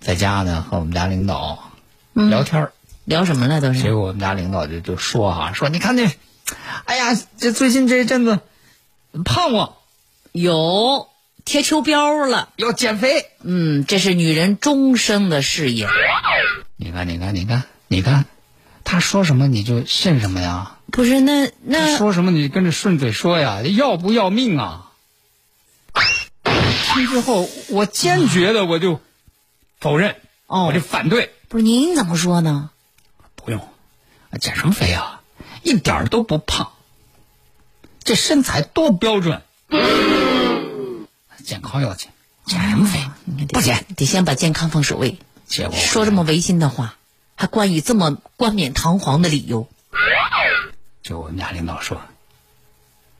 在家呢，和我们家领导嗯聊天儿聊什么了？都是结果我们家领导就就说哈、说你看这，哎呀，这最近这一阵子胖了，有贴秋膘了。要减肥。嗯，这是女人终生的事业。你看，你看，你看，你看，他说什么你就信什么呀？不是那他那说什么你跟着顺嘴说呀？要不要命啊？听之后，我坚决的我就否认，哦我就反对，不是您怎么说呢？不用，减什么肥啊？一点儿都不胖，这身材多标准，健康要紧，减什么肥？不减。得先把健康放首位。结果说这么违心的话，还冠以这么冠冕堂皇的理由就我们家领导说，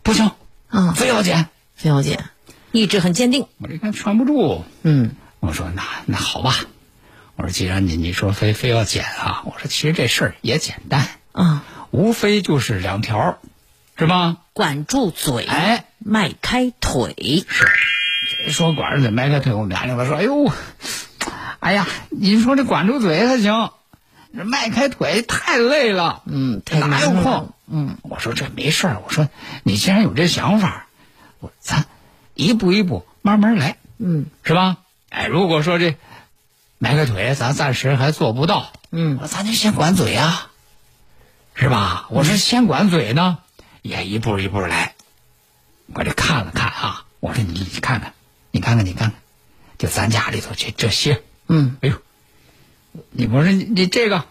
不行，啊？非要减。非要减，意志很坚定。我这看劝不住，嗯，我说那那好吧，我说既然你你说非非要减啊，我说其实这事儿也简单，啊，无非就是两条，是吧？管住嘴，哎，迈开腿。是。说管着嘴迈开腿，我们俩领导说，哎呦，哎呀，你说这管住嘴还行，这迈开腿太累了，嗯，太哪有空？嗯，我说这没事儿，我说你既然有这想法，我咱一步一步慢慢来，嗯。是吧？哎，如果说这迈开腿，咱暂时还做不到，嗯咱就先管嘴啊，是吧？我说先管嘴呢，也一步一步来。我这看了看啊，我说你你看看，你看看你看看，就咱家里头这这些，嗯，哎呦，你我说你你这个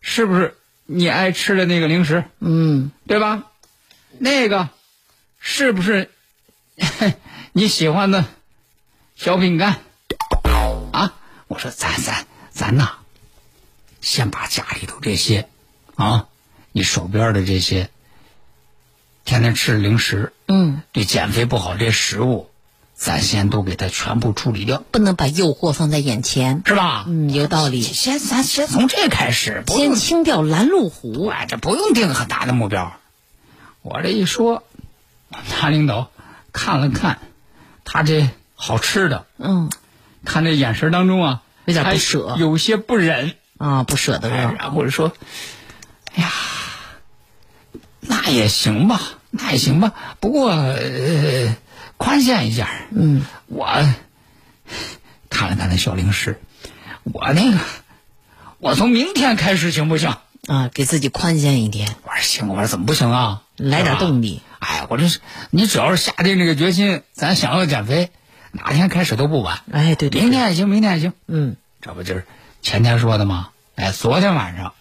是不是你爱吃的那个零食？嗯，对吧？那个是不是 你喜欢的小饼干啊？我说咱咱咱呐，先把家里头这些啊，你手边的这些天天吃的零食，嗯，对减肥不好这些食物，咱先都给它全部处理掉，不能把诱惑放在眼前。是吧？嗯，有道理。先咱先从这开始，先清掉拦路虎。哎，这不用定很大的目标。我这一说，我们家领导看了看，他这好吃的，嗯，看这眼神当中啊，有点不舍有些不忍，啊，不舍得。然后就说：“哎呀，那也行吧，那也行吧，不过呃，宽限一下。嗯，我看了看那小零食，我那个，我从明天开始行不行？”啊，给自己宽限一天，我说行，我说怎么不行啊？来点动力。力。哎，我这是你只要是下定这个决心，咱想要减肥，哪天开始都不晚。哎，对对，对明天也行，明天也行。嗯这不就是前天说的吗？哎，昨天晚上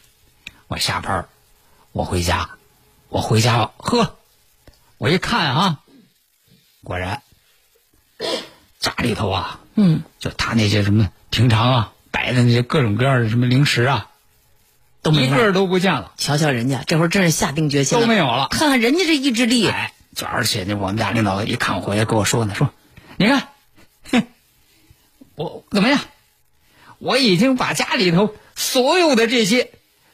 我下班，我回家，我回家呵，我一看啊，果然家里头啊，嗯，就他那些什么平常啊摆的那些各种各样的什么零食啊，都没了。一个都不见了，瞧瞧人家，这会儿真是下定决心，都没有了。看看人家这意志力。哎，就而且呢，我们家领导一看我回来跟我说呢，说，你看，哼，我怎么样？我已经把家里头所有的这些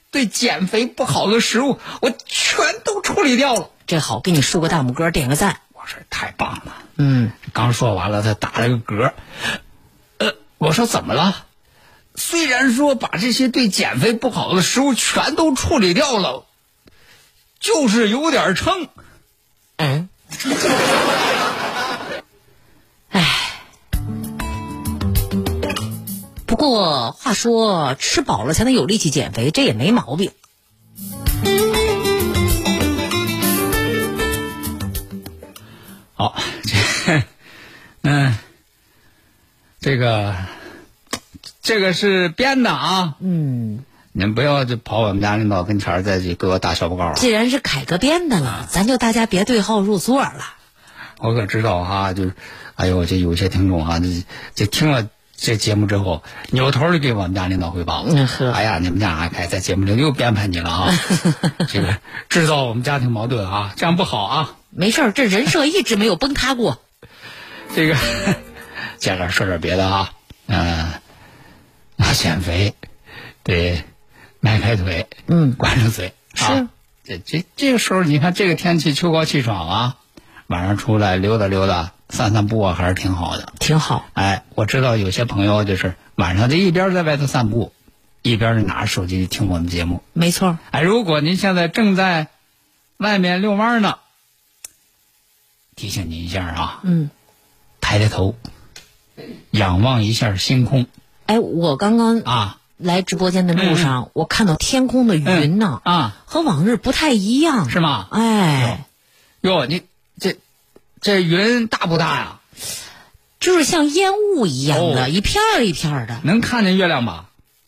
对减肥不好的食物，我全都处理掉了。这好，给你竖个大拇哥，点个赞。我说太棒了。嗯，刚说完了，他打了个嗝。呃，我说怎么了？虽然说把这些对减肥不好的食物全都处理掉了，就是有点撑。嗯。过话说吃饱了才能有力气减肥，这也没毛病。好，这嗯，这个这个是编的啊，嗯，您不要就跑我们家领导跟前儿再去给我打小报告啊。既然是凯哥编的了，咱就大家别对号入座了。我可知道哈，就是，哎呦，这有些听众哈，这这听了这节目之后，扭头就给我们家领导汇报。嗯呵哎呀，你们家阿凯在节目里又编排你了啊，这个制造我们家庭矛盾啊，这样不好啊。没事儿，这人设一直没有崩塌过。这个，接着说点别的啊，嗯、要，减肥得迈开腿，嗯管住嘴。是啊，这这这个时候，你看这个天气秋高气爽啊，晚上出来溜达溜达、散散步啊，还是挺好的。挺好。哎，我知道有些朋友就是晚上就一边在外头散步，一边拿着手机听我们节目。没错，哎，如果您现在正在外面遛弯呢，提醒您一下啊，嗯，抬抬头，仰望一下星空哎，我刚刚啊来直播间的路上，我看到天空的云呢，啊，和往日不太一样。是吗？哎，哟，你这这云大不大呀？就是像烟雾一样的，哦一片儿一片儿的。能看见月亮吧？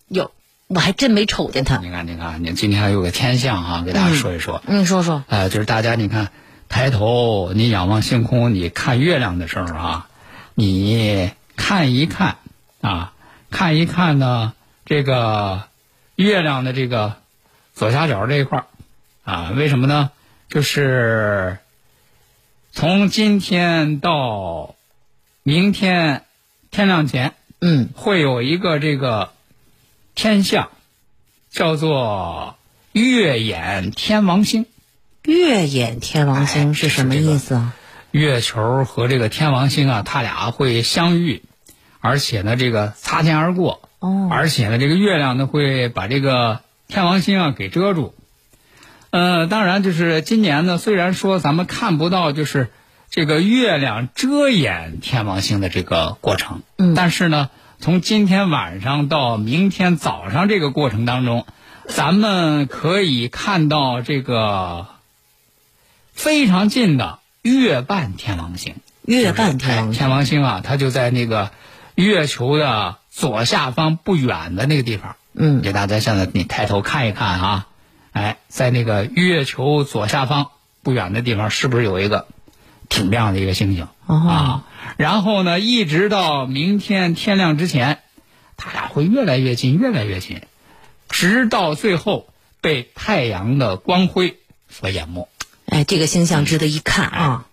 哟，我还真没瞅见它。你看，你看，你今天还有个天象哈、给大家说一说。嗯，说说。呃，就是大家你看，抬头你仰望星空，你看月亮的时候啊，你看一看啊，看一看呢，这个月亮的这个左下角这一块儿啊，为什么呢？就是从今天到明天天亮前，嗯，会有一个这个天象，叫做月掩天王星。月掩天王哎星是什么意思啊？月球和这个天王星啊，它俩会相遇，而且呢，这个擦肩而过，哦，而且呢，这个月亮呢会把这个天王星啊给遮住。呃，当然，就是今年呢，虽然说咱们看不到就是这个月亮遮掩天王星的这个过程，嗯但是呢，从今天晚上到明天早上这个过程当中，咱们可以看到这个非常近的月半天王星。月半天王星。哎天王星啊，它就在那个月球的左下方不远的那个地方。嗯，给大家现在你抬头看一看啊，哎，在那个月球左下方不远的地方，是不是有一个挺亮的一个星星、哦啊？然后呢，一直到明天天亮之前，它俩会越来越近，越来越近，直到最后被太阳的光辉所淹没。哎，这个星象值得一看啊。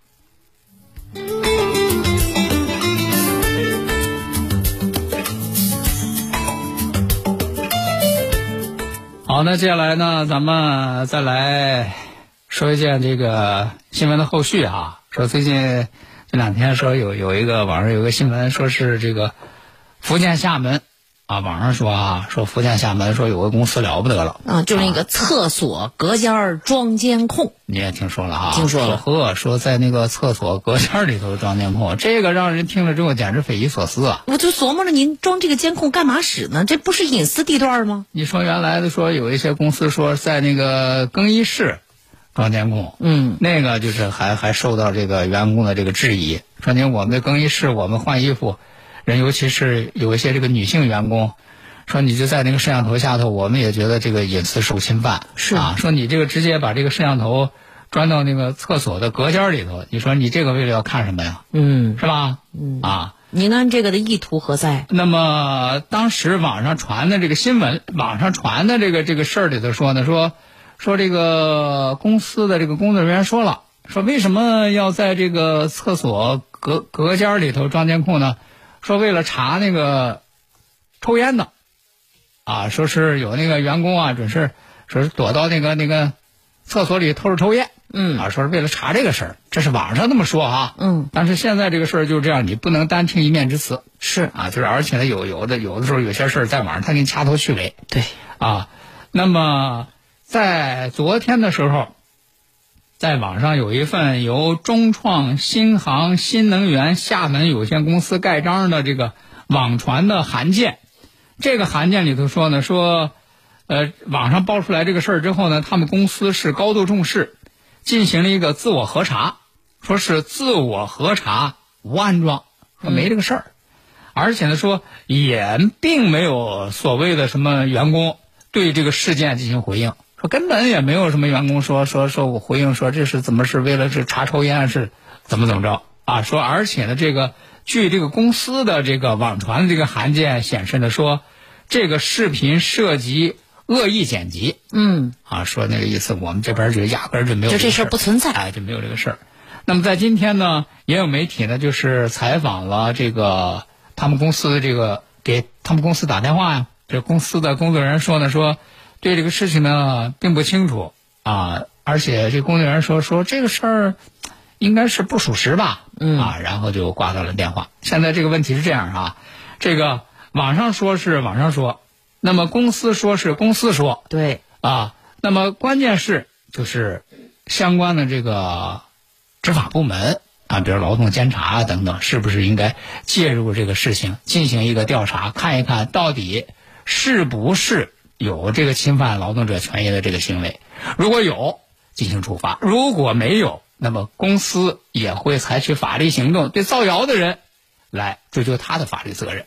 好，那接下来呢，咱们再来说一件这个新闻的后续啊。说最近这两天说有有一个网上有一个新闻，说是这个福建厦门啊，网上说啊，说福建厦门说有个公司了不得了啊，就是那个厕所隔间儿装监控。你也听说了哈？听说了呵，说在那个厕所隔间里头装监控，这个让人听了之后简直匪夷所思啊！我就琢磨着，您装这个监控干嘛使呢？这不是隐私地段吗？你说原来的说有一些公司说在那个更衣室装监控，嗯，那个就是还还受到这个员工的这个质疑，说您我们的更衣室我们换衣服，人尤其是有一些这个女性员工，说你就在那个摄像头下头，我们也觉得这个隐私受侵犯，是啊，说你这个直接把这个摄像头钻到那个厕所的隔间里头，你说你这个为了要看什么呀？嗯，是吧？嗯啊。您按这个的意图何在？那么当时网上传的这个新闻，网上传的这个这个事儿里头说呢，说说这个公司的这个工作人员说了，说为什么要在这个厕所隔隔间里头装监控呢？说为了查那个抽烟的，啊，说是有那个员工啊，准是说是躲到那个那个厕所里偷着抽烟，嗯。啊，说是为了查这个事儿，这是网上那么说哈，嗯，但是现在这个事儿就是这样，你不能单听一面之词，是。啊，就是而且呢，有有的有的时候有些事儿在网上他给你掐头去尾。对，啊。那么在昨天的时候，在网上有一份由中创新航新能源厦门有限公司盖章的这个网传的函件，这个函件里头说呢，说，呃，网上爆出来这个事儿之后呢，他们公司是高度重视，进行了一个自我核查，说是自我核查无安装，说没这个事儿，而且呢说也并没有所谓的什么员工对这个事件进行回应，说根本也没有什么员工说说说我回应说这是怎么是为了是查抽烟是怎么怎么着啊？说而且呢这个据这个公司的这个网传的这个函件显示呢说。这个视频涉及恶意剪辑，嗯，啊，说那个意思，我们这边就压根儿就没有这就这事儿不存在，哎，就没有这个事儿。那么在今天呢，也有媒体呢，就是采访了这个他们公司的这个给他们公司打电话呀，这公司的工作人员说呢，说对这个事情呢并不清楚啊，而且这工作人员说说这个事儿应该是不属实吧，嗯啊，然后就挂断了电话。现在这个问题是这样啊，这个。网上说是网上说，那么公司说是公司说，对啊，那么关键是就是相关的这个执法部门啊，比如劳动监察啊等等，是不是应该介入这个事情进行一个调查，看一看到底是不是有这个侵犯劳动者权益的这个行为？如果有，进行处罚；如果没有，那么公司也会采取法律行动，对造谣的人来追究他的法律责任。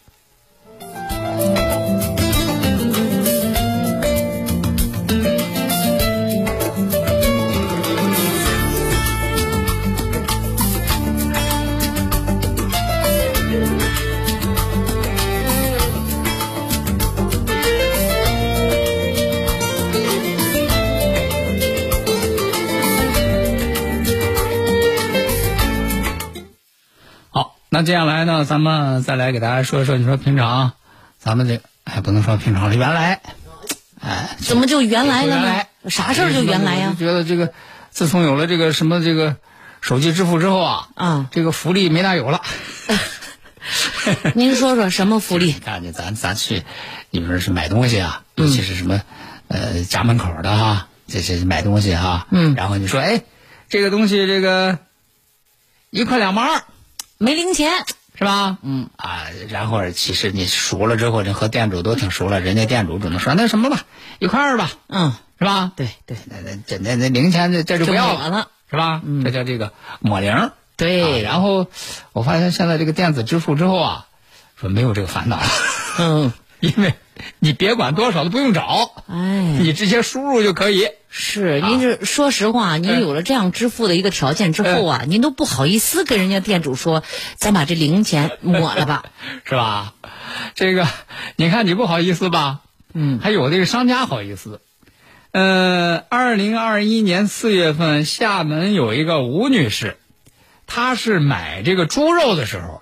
那接下来呢，咱们再来给大家说一说，你说平常咱们这哎不能说平常了，原来哎怎么就原来了呢原来？啥事儿就原来呀？觉得这个自从有了这个什么这个手机支付之后啊，啊，这个福利没大有了。您说说什么福利？看见咱咱去，你说是买东西啊，尤其是什么，呃，家门口的哈，这些买东西哈，嗯然后你说，哎，这个东西这个一块两毛二没零钱，是吧？嗯啊，然后其实你熟了之后，你和店主都挺熟了，人家店主只能说那什么吧，一块二吧，嗯，是吧？对对那那这那那零钱这这就不要了，了，是吧？这叫这个抹零。对，啊然后我发现现在这个电子支付之后啊，说没有这个烦恼了。嗯，因为你别管多少都不用找，哎，你直接输入就可以。是，您这说实话，您有了这样支付的一个条件之后啊，您都不好意思跟人家店主说，咱把这零钱抹了吧？是吧？这个你看你不好意思吧？嗯，还有这个商家好意思。呃，二零二一年四月份，厦门有一个吴女士，她是买这个猪肉的时候，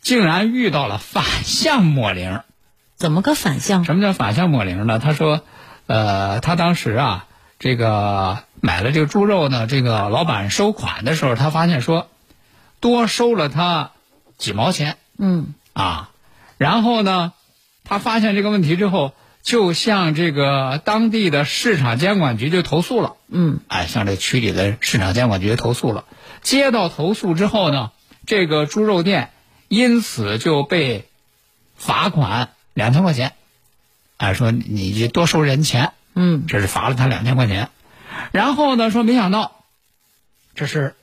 竟然遇到了反向抹零。怎么个反向？什么叫反向抹零呢？她说，呃，她当时啊，这个买了这个猪肉呢，这个老板收款的时候，他发现说，多收了他几毛钱嗯啊。然后呢，他发现这个问题之后，就向这个当地的市场监管局就投诉了。嗯，哎，向这区里的市场监管局投诉了。接到投诉之后呢，这个猪肉店因此就被罚款两千块钱。哎，说你这多收人钱，嗯，这是罚了他两千块钱。然后呢，说没想到，这是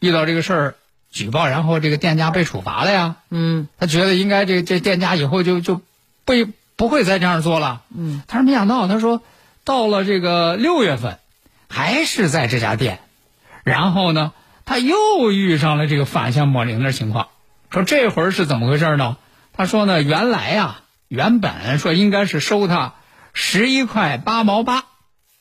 遇到这个事儿举报，然后这个店家被处罚了呀。嗯，他觉得应该这这店家以后就就不不会再这样做了。嗯，他说没想到，他说到了这个六月份，还是在这家店，然后呢，他又遇上了这个反向抹零的情况。说这会儿是怎么回事呢？他说呢，原来呀、原本说应该是收他十一块八毛八，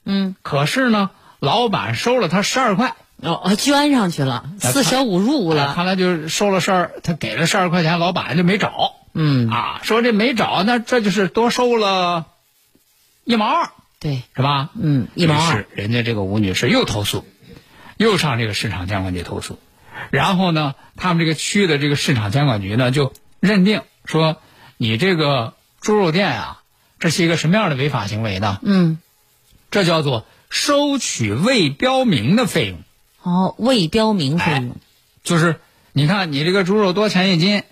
嗯，可是呢，老板收了他十二块。哦，捐上去了，四舍五入哎了。看来就是收了十二，他给了十二块钱，老板就没找。嗯，啊，说这没找，那这就是多收了一毛二，对，是吧？嗯，一毛二。人家这个吴女士又投诉，又上这个市场监管局投诉，然后呢，他们这个区的这个市场监管局呢就认定说，你这个猪肉店啊，这是一个什么样的违法行为呢？嗯，这叫做收取未标明的费用。哦，未标明费用。就是你看你这个猪肉多钱一斤，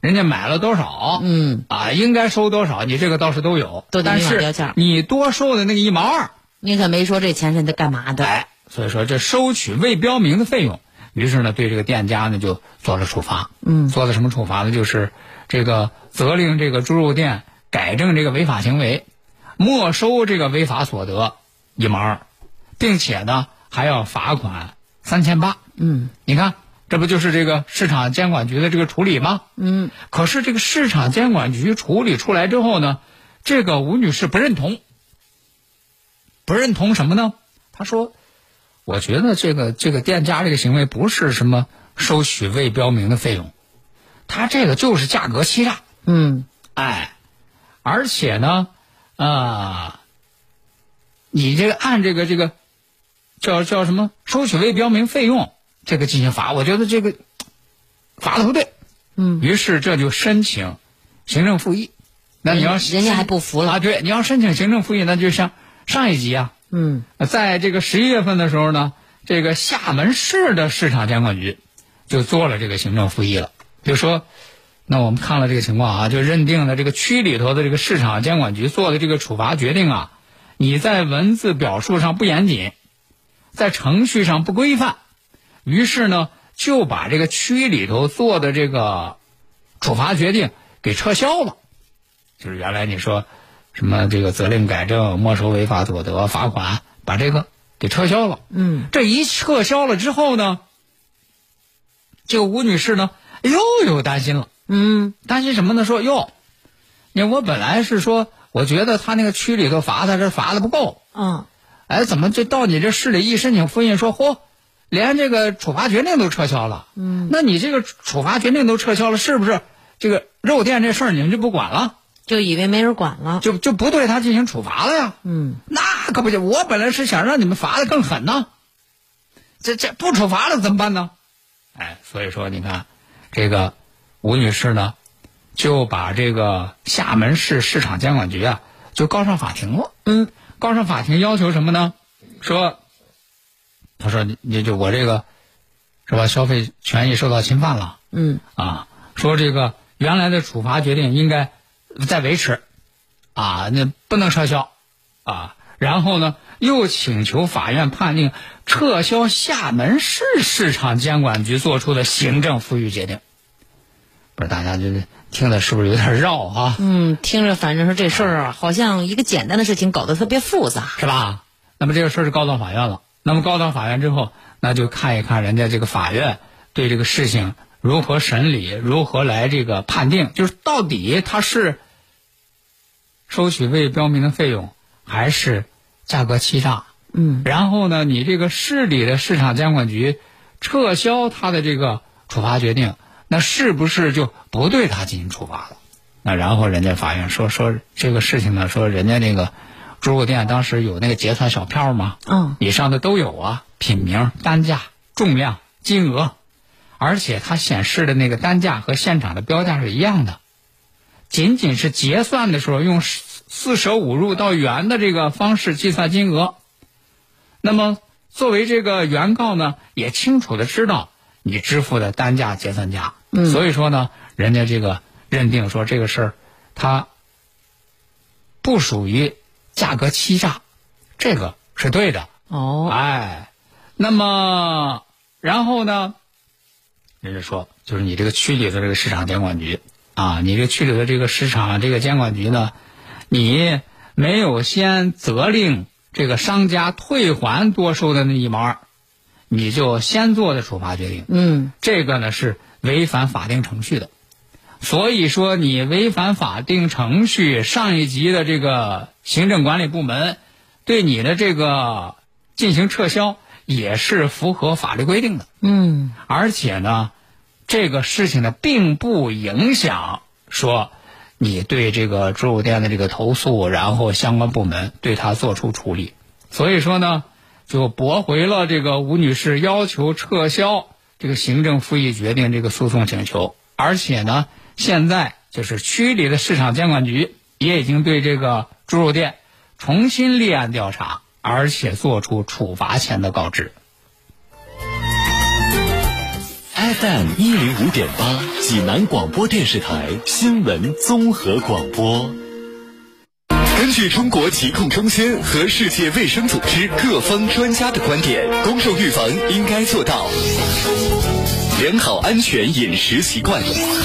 人家买了多少，嗯，啊，应该收多少，你这个倒是都有，都得但是你多收的那个一毛二，你可没说这钱是他干嘛的。哎，所以说这收取未标明的费用，于是呢，对这个店家呢就做了处罚。嗯做了什么处罚呢？就是这个责令这个猪肉店改正这个违法行为，没收这个违法所得一毛二，并且呢还要罚款三千八。嗯你看，这不就是这个市场监管局的这个处理吗？嗯，可是这个市场监管局处理出来之后呢，这个吴女士不认同，不认同什么呢？她说：“我觉得这个这个店家这个行为不是什么收取未标明的费用，他这个就是价格欺诈。嗯哎，而且呢，啊、你这个按这个这个叫叫什么收取未标明费用这个进行罚，我觉得这个罚的不对。嗯，于是这就申请行政复议。那你要人家还不服了啊？对，你要申请行政复议，那就像上一级啊，嗯在这个十一月份的时候呢，这个厦门市的市场监管局就做了这个行政复议了，就说，那我们看了这个情况啊，就认定了这个区里头的这个市场监管局做的这个处罚决定啊，你在文字表述上不严谨，在程序上不规范，于是呢就把这个区里头做的这个处罚决定给撤销了，就是原来你说什么这个责令改正、没收违法所得、罚款，把这个给撤销了。嗯。这一撤销了之后呢，这个吴女士呢又有担心了，嗯担心什么呢？说哟，你我本来是说，我觉得他那个区里头罚他这罚的不够，嗯哎，怎么这到你这市里一申请复印说，嚯，连这个处罚决定都撤销了？嗯，那你这个处罚决定都撤销了，是不是这个肉店这事儿你们就不管了，就以为没人管了。就就不对他进行处罚了呀？嗯那可不行，我本来是想让你们罚的更狠呢，这这不处罚了怎么办呢？哎，所以说你看，这个吴女士呢，就把这个厦门市市场监管局啊，就告上法庭了。嗯告上法庭要求什么呢？说，他说你你就我这个是吧，消费权益受到侵犯了嗯啊，说这个原来的处罚决定应该再维持啊，那不能撤销啊。然后呢，又请求法院判定撤销厦门市市场监管局作出的行政复议决定。不是大家就是听的是不是有点绕啊？嗯，听着反正说这事儿啊，好像一个简单的事情搞得特别复杂。是吧？那么这个事儿是告到法院了。那么告到法院之后，那就看一看人家这个法院对这个事情如何审理，如何来这个判定，就是到底他是收取未标明的费用，还是价格欺诈？嗯然后呢，你这个市里的市场监管局撤销他的这个处罚决定，那是不是就不对他进行处罚了？那然后人家法院说说这个事情呢，说人家那个猪肉店当时有那个结算小票吗？嗯以上的都有啊，品名、单价、重量、金额，而且它显示的那个单价和现场的标价是一样的，仅仅是结算的时候用四四舍五入到元的这个方式计算金额。那么作为这个原告呢，也清楚的知道你支付的单价结算价，嗯。所以说呢，人家这个认定说这个事儿，它不属于价格欺诈，这个是对的。哦。哎，那么然后呢，人家说就是你这个区里的这个市场监管局啊，你这个区里的这个市场这个监管局呢，你没有先责令这个商家退还多收的那一毛二，你就先做的处罚决定，嗯。这个呢是违反法定程序的。所以说，你违反法定程序，上一级的这个行政管理部门对你的这个进行撤销，也是符合法律规定的。嗯而且呢，这个事情呢，并不影响说你对这个猪肉店的这个投诉，然后相关部门对他做出处理。所以说呢，就驳回了这个吴女士要求撤销这个行政复议决定这个诉讼请求。而且呢，现在就是区里的市场监管局也已经对这个猪肉店重新立案调查，而且作出处罚前的告知。FM 一零五点八，济南广播电视台新闻综合广播。根据中国疾控中心和世界卫生组织各方专家的观点，公众预防应该做到。良好安全饮食习惯，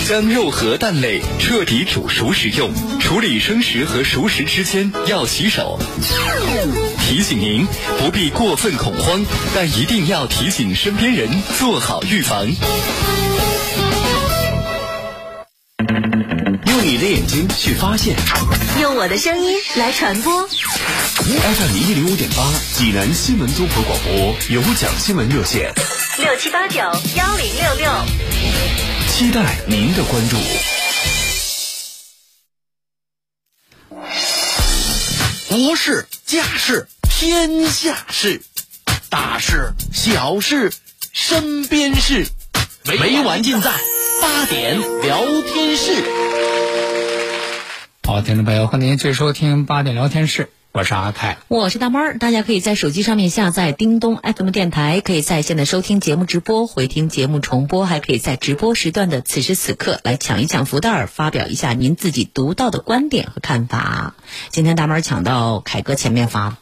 将肉和蛋类彻底煮熟食用，处理生食和熟食之间要洗手。提醒您不必过分恐慌，但一定要提醒身边人做好预防。用你的眼睛去发现用我的声音来传播。，FM 一零五点八，济南新闻综合广播有奖新闻热线，六七八九幺零六六。期待您的关注。国事、家事、天下事，大事、小事、身边事，每晚尽在八点聊天室。好，听众朋友，欢迎您继续收听八点聊天室，我是阿凯。我是大猫儿，大家可以在手机上面下载叮咚 FM 电台，可以在线的收听节目直播、回听节目重播，还可以在直播时段的此时此刻来抢一抢福袋儿，发表一下您自己独到的观点和看法。今天大猫儿抢到凯哥前面发了，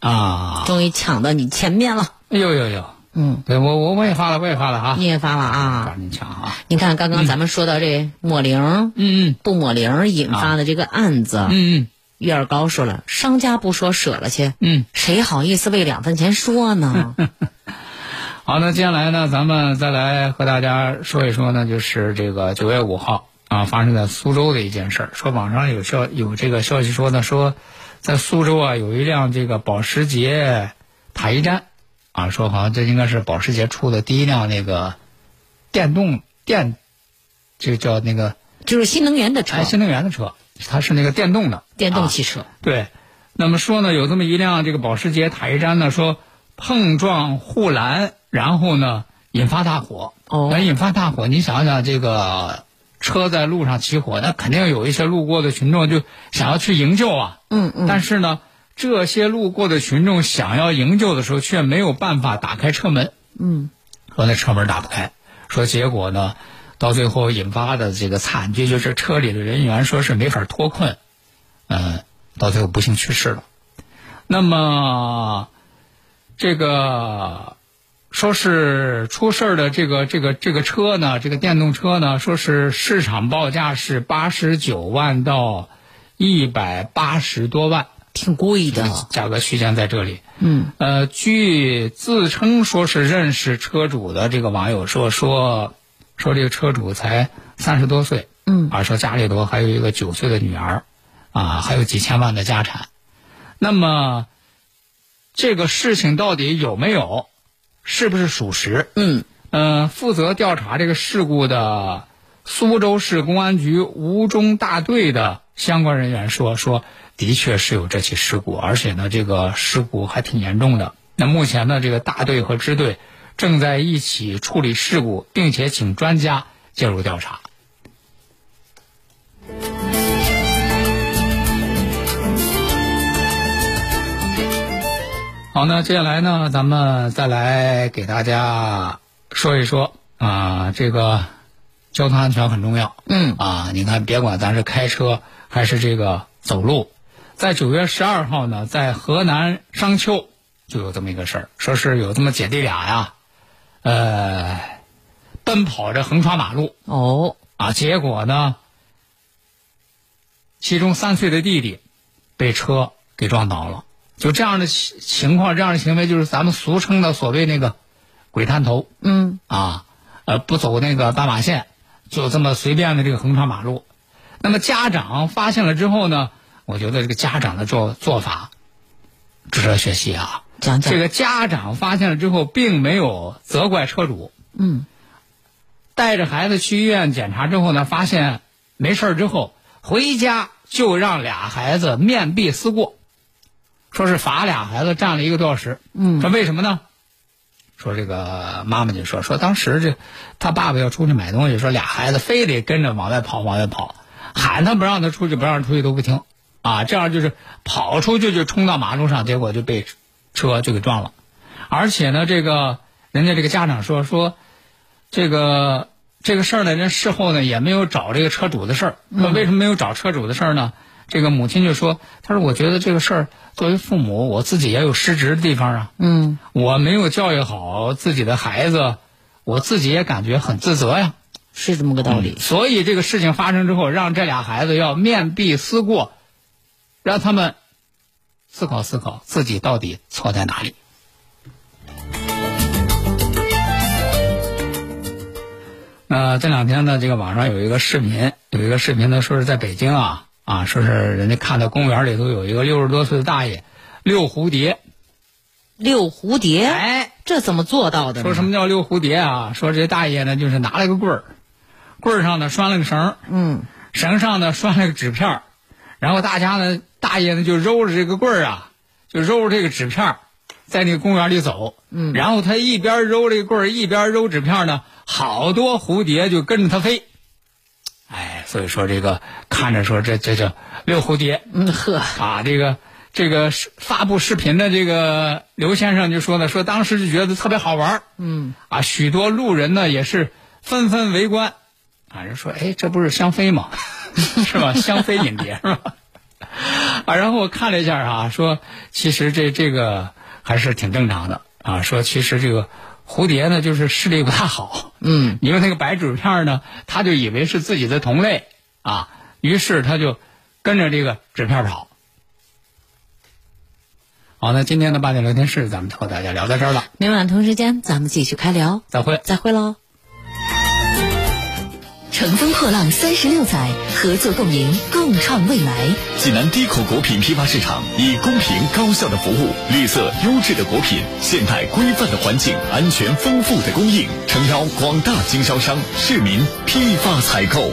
啊，终于抢到你前面了。哎呦呦呦，嗯，对我我我也发了，我也发了啊，你也发了啊赶？紧抢啊！你看，刚刚咱们说到这抹零、嗯嗯不抹零引发的这个案子，嗯嗯月儿高说了，商家不说舍了去，嗯谁好意思为两分钱说呢？嗯，好，那接下来呢，咱们再来和大家说一说呢，就是这个九月五号啊，发生在苏州的一件事儿。说网上有消有这个消息说呢，说在苏州啊有一辆这个保时捷塔一站啊，说好像这应该是保时捷出的第一辆那个电动电，这叫那个就是新能源的车，哎新能源的车，它是那个电动的电动啊汽车。对，那么说呢，有这么一辆这个保时捷塔一瞻呢，说碰撞护栏，然后呢引发大火。哦那引发大火，你想想这个车在路上起火，那肯定有一些路过的群众就想要去营救啊。嗯嗯，但是呢，这些路过的群众想要营救的时候，却没有办法打开车门。嗯，说那车门打不开，说结果呢，到最后引发的这个惨剧就是车里的人员说是没法脱困，嗯、到最后不幸去世了。那么这个说是出事儿的这个这个这个车呢，这个电动车呢，说是市场报价是八十九万到一百八十多万，挺贵的。价格区间在这里。嗯，呃，据自称说是认识车主的这个网友说说，说这个车主才三十多岁，嗯啊，说家里头还有一个九岁的女儿，啊，还有几千万的家产。那么，这个事情到底有没有，是不是属实？嗯，呃，负责调查这个事故的苏州市公安局吴中大队的相关人员说，说的确是有这起事故，而且呢，这个事故还挺严重的。那目前呢，这个大队和支队正在一起处理事故，并且请专家介入调查。好，那接下来呢，咱们再来给大家说一说啊，这个交通安全很重要。嗯啊，你看，别管咱是开车还是这个走路，在九月十二号呢，在河南商丘就有这么一个事儿，说是有这么姐弟俩呀，呃，奔跑着横穿马路哦，啊，结果呢，其中三岁的弟弟被车给撞倒了。就这样的情情况，这样的行为，就是咱们俗称的所谓那个鬼探头。嗯啊，呃，不走那个斑马线，就这么随便的这个横穿马路。那么家长发现了之后呢，我觉得这个家长的做做法值得学习啊。讲讲。这个家长发现了之后，并没有责怪车主，嗯。带着孩子去医院检查之后呢，发现没事儿之后，回家就让俩孩子面壁思过，说是罚俩孩子站了一个多小时。嗯。说为什么呢？说这个妈妈就说说当时这他爸爸要出去买东西，说俩孩子非得跟着往外跑往外跑，喊他不让他出去不让他出去都不听，啊，这样就是跑出去就冲到马路上，结果就被车就给撞了，而且呢，这个人家这个家长说说，这个这个事儿呢，人事后呢也没有找这个车主的事儿。那为什么没有找车主的事儿呢？这个母亲就说：“她说我觉得这个事儿作为父母，我自己也有失职的地方啊。嗯，我没有教育好自己的孩子，我自己也感觉很自责呀。是这么个道理。所以这个事情发生之后，让这俩孩子要面壁思过，让他们思考思考自己到底错在哪里。那这两天呢，这个网上有一个视频，有一个视频呢，说是在北京啊啊，说是人家看到公园里头有一个六十多岁的大爷遛蝴蝶，遛蝴蝶，哎，这怎么做到的？说什么叫遛蝴蝶啊？说这大爷呢，就是拿了个棍儿，棍儿上呢拴了个绳儿，嗯，绳上呢拴了个纸片儿，然后大家呢，大爷呢就揉着这个棍儿啊，就揉着这个纸片儿，在那个公园里走，嗯。然后他一边揉这个棍儿，一边揉纸片呢，好多蝴蝶就跟着他飞，哎，所以说这个看着说这这叫遛蝴蝶，嗯呵，啊，这个这个发布视频的这个刘先生就说呢，说当时就觉得特别好玩儿。嗯，啊，许多路人呢也是纷纷围观，啊，人说，哎，这不是香妃吗？是吧？香妃引蝶是吧？啊，然后我看了一下啊，说其实这这个还是挺正常的啊，说其实这个蝴蝶呢就是视力不太好，嗯，因为那个白纸片呢，他就以为是自己的同类啊，于是他就跟着这个纸片跑。好，那今天的八点聊天室咱们就和大家聊到这儿了，明晚同时间咱们继续开聊，再会。再会喽。乘风破浪三十六载，合作共赢，共创未来。济南低口果品批发市场以公平高效的服务、绿色优质的果品、现代规范的环境、安全丰富的供应，诚邀广大经销商、市民批发采购。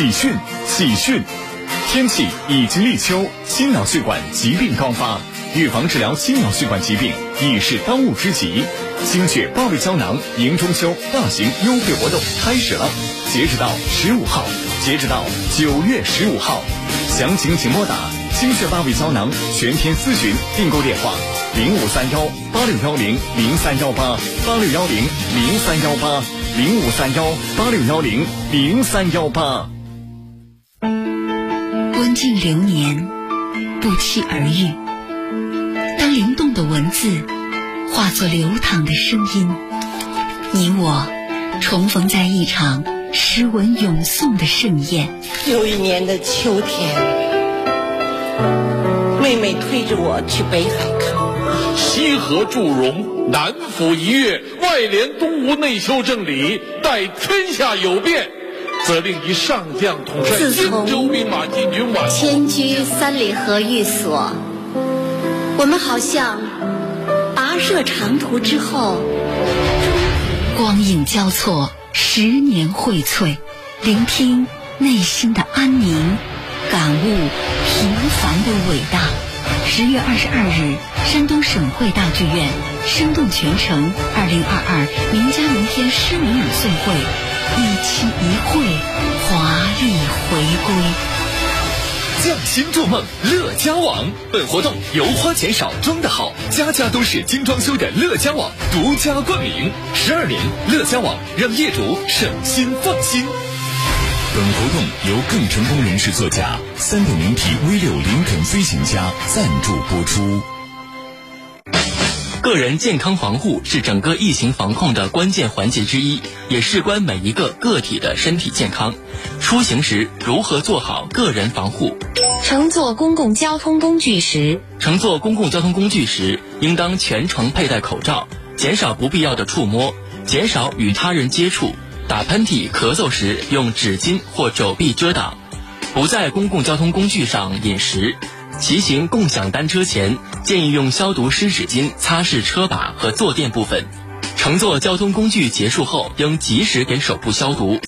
喜讯！喜讯！天气已经立秋，心脑血管疾病高发，预防治疗心脑血管疾病已是当务之急。心血八味胶囊迎中秋大型优惠活动开始了，截止到十五号，截止到九月十五号，详情请拨打心血八味胶囊全天咨询订购电话零五三幺八六幺零零三幺八八六幺零零三幺八零五三幺八六幺零零三幺八。温静流年，不期而遇。当灵动的文字化作流淌的声音，你我重逢在一场诗文咏诵的盛宴。又一年的秋天，妹妹推着我去北海看。西河祝融，南府一月，外连东吴内修正理，待天下有变，则令以上将统帅荆州兵马进军皖迁居三里河寓所，我们好像跋涉长途之后，光影交错，十年荟萃，聆听内心的安宁，感悟平凡的伟大。十月二十二日，山东省会大剧院“生动全城”二零二二名家名篇诗文朗诵会，一期一会，华丽回归。匠心筑梦，乐家网。本活动由花钱少装的好，家家都是精装修的乐家网独家冠名。十二年，乐家网让业主省心放心。本活动由更成功人士作家三点零 T V 六林肯飞行家赞助播出。个人健康防护是整个疫情防控的关键环节之一，也事关每一个个体的身体健康。出行时如何做好个人防护？乘坐公共交通工具时，乘坐公共交通工具时，应当全程佩戴口罩，减少不必要的触摸，减少与他人接触。打喷嚏、咳嗽时用纸巾或肘臂遮挡，不在公共交通工具上饮食。骑行共享单车前，建议用消毒湿纸巾擦拭车把和坐垫部分。乘坐交通工具结束后，应及时给手部消毒。